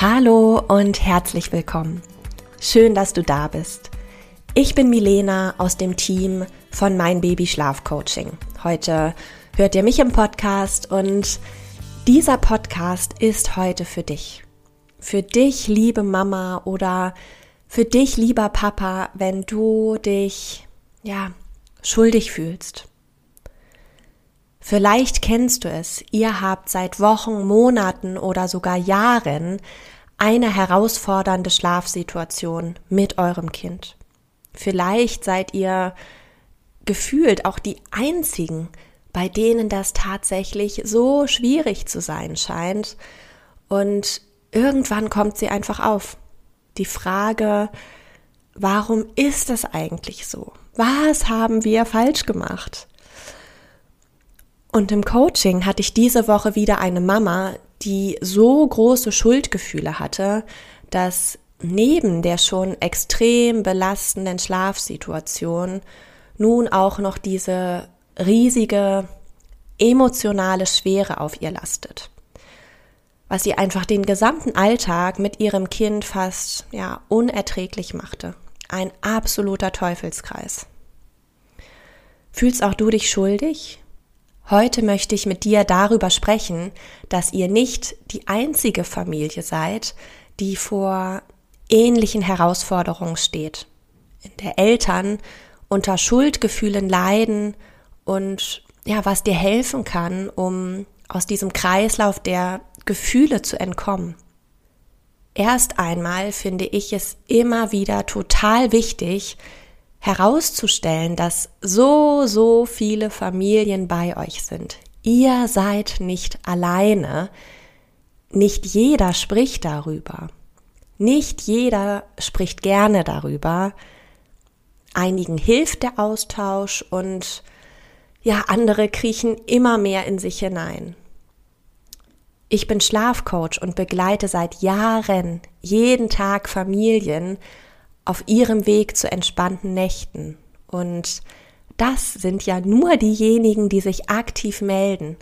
Hallo und herzlich willkommen. Schön, dass du da bist. Ich bin Milena aus dem Team von Mein Baby Schlaf Coaching. Heute hört ihr mich im Podcast und dieser Podcast ist heute für dich. Für dich, liebe Mama oder für dich, lieber Papa, wenn du dich, ja, schuldig fühlst. Vielleicht kennst du es, ihr habt seit Wochen, Monaten oder sogar Jahren eine herausfordernde Schlafsituation mit eurem Kind. Vielleicht seid ihr gefühlt auch die einzigen, bei denen das tatsächlich so schwierig zu sein scheint. Und irgendwann kommt sie einfach auf. Die Frage, warum ist das eigentlich so? Was haben wir falsch gemacht? Und im Coaching hatte ich diese Woche wieder eine Mama, die so große Schuldgefühle hatte, dass neben der schon extrem belastenden Schlafsituation nun auch noch diese riesige emotionale Schwere auf ihr lastet. Was sie einfach den gesamten Alltag mit ihrem Kind fast ja unerträglich machte. Ein absoluter Teufelskreis. Fühlst auch du dich schuldig? Heute möchte ich mit dir darüber sprechen, dass ihr nicht die einzige Familie seid, die vor ähnlichen Herausforderungen steht, in der Eltern unter Schuldgefühlen leiden und ja, was dir helfen kann, um aus diesem Kreislauf der Gefühle zu entkommen. Erst einmal finde ich es immer wieder total wichtig, herauszustellen, dass so, so viele Familien bei euch sind. Ihr seid nicht alleine. Nicht jeder spricht darüber. Nicht jeder spricht gerne darüber. Einigen hilft der Austausch und ja, andere kriechen immer mehr in sich hinein. Ich bin Schlafcoach und begleite seit Jahren jeden Tag Familien auf ihrem Weg zu entspannten Nächten. Und das sind ja nur diejenigen, die sich aktiv melden,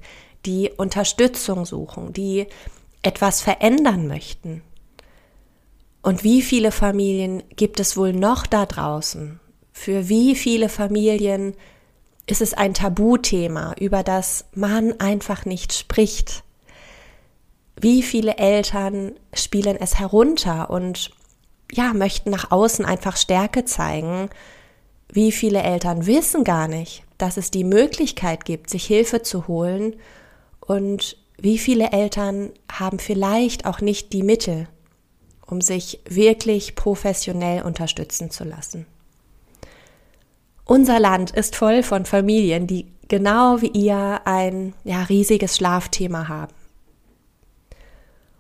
die Unterstützung suchen, die etwas verändern möchten. Und wie viele Familien gibt es wohl noch da draußen? Für wie viele Familien ist es ein Tabuthema, über das man einfach nicht spricht? Wie viele Eltern spielen es herunter und ja, möchten nach außen einfach Stärke zeigen. Wie viele Eltern wissen gar nicht, dass es die Möglichkeit gibt, sich Hilfe zu holen und wie viele Eltern haben vielleicht auch nicht die Mittel, um sich wirklich professionell unterstützen zu lassen. Unser Land ist voll von Familien, die genau wie ihr ein ja, riesiges Schlafthema haben.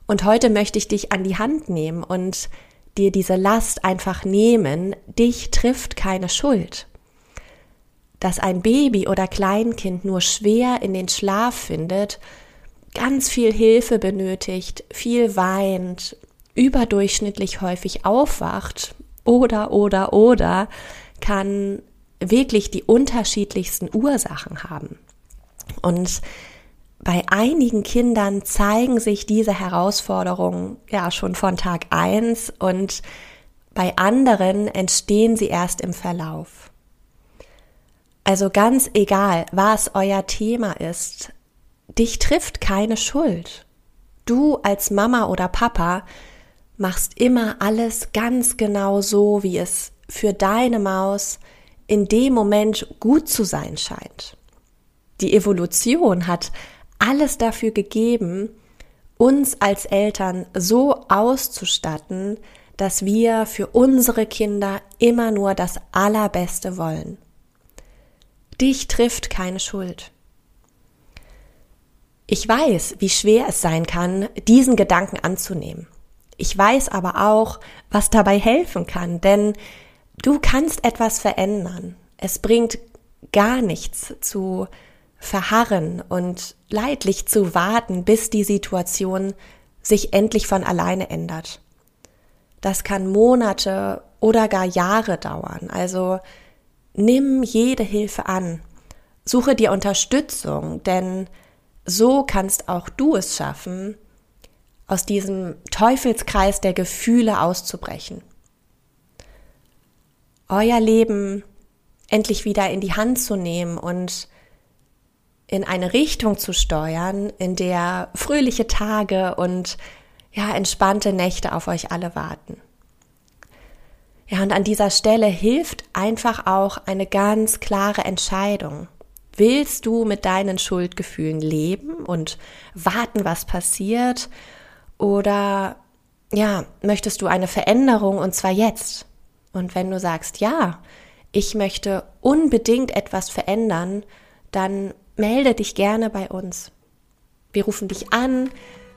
Und heute möchte ich dich an die Hand nehmen und dir diese Last einfach nehmen, dich trifft keine Schuld. Dass ein Baby oder Kleinkind nur schwer in den Schlaf findet, ganz viel Hilfe benötigt, viel weint, überdurchschnittlich häufig aufwacht oder oder oder kann wirklich die unterschiedlichsten Ursachen haben. Und bei einigen Kindern zeigen sich diese Herausforderungen ja schon von Tag eins und bei anderen entstehen sie erst im Verlauf. Also ganz egal, was euer Thema ist, dich trifft keine Schuld. Du als Mama oder Papa machst immer alles ganz genau so, wie es für deine Maus in dem Moment gut zu sein scheint. Die Evolution hat alles dafür gegeben, uns als Eltern so auszustatten, dass wir für unsere Kinder immer nur das Allerbeste wollen. Dich trifft keine Schuld. Ich weiß, wie schwer es sein kann, diesen Gedanken anzunehmen. Ich weiß aber auch, was dabei helfen kann, denn du kannst etwas verändern. Es bringt gar nichts zu verharren und leidlich zu warten, bis die Situation sich endlich von alleine ändert. Das kann Monate oder gar Jahre dauern. Also nimm jede Hilfe an. Suche dir Unterstützung, denn so kannst auch du es schaffen, aus diesem Teufelskreis der Gefühle auszubrechen. Euer Leben endlich wieder in die Hand zu nehmen und in eine Richtung zu steuern, in der fröhliche Tage und ja, entspannte Nächte auf euch alle warten. Ja, und an dieser Stelle hilft einfach auch eine ganz klare Entscheidung. Willst du mit deinen Schuldgefühlen leben und warten, was passiert? Oder ja, möchtest du eine Veränderung und zwar jetzt? Und wenn du sagst, ja, ich möchte unbedingt etwas verändern, dann melde dich gerne bei uns. Wir rufen dich an,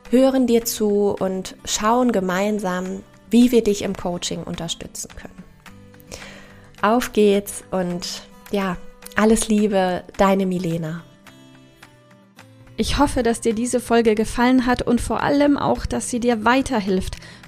hören dir zu und schauen gemeinsam, wie wir dich im Coaching unterstützen können. Auf geht's und ja, alles Liebe, deine Milena. Ich hoffe, dass dir diese Folge gefallen hat und vor allem auch, dass sie dir weiterhilft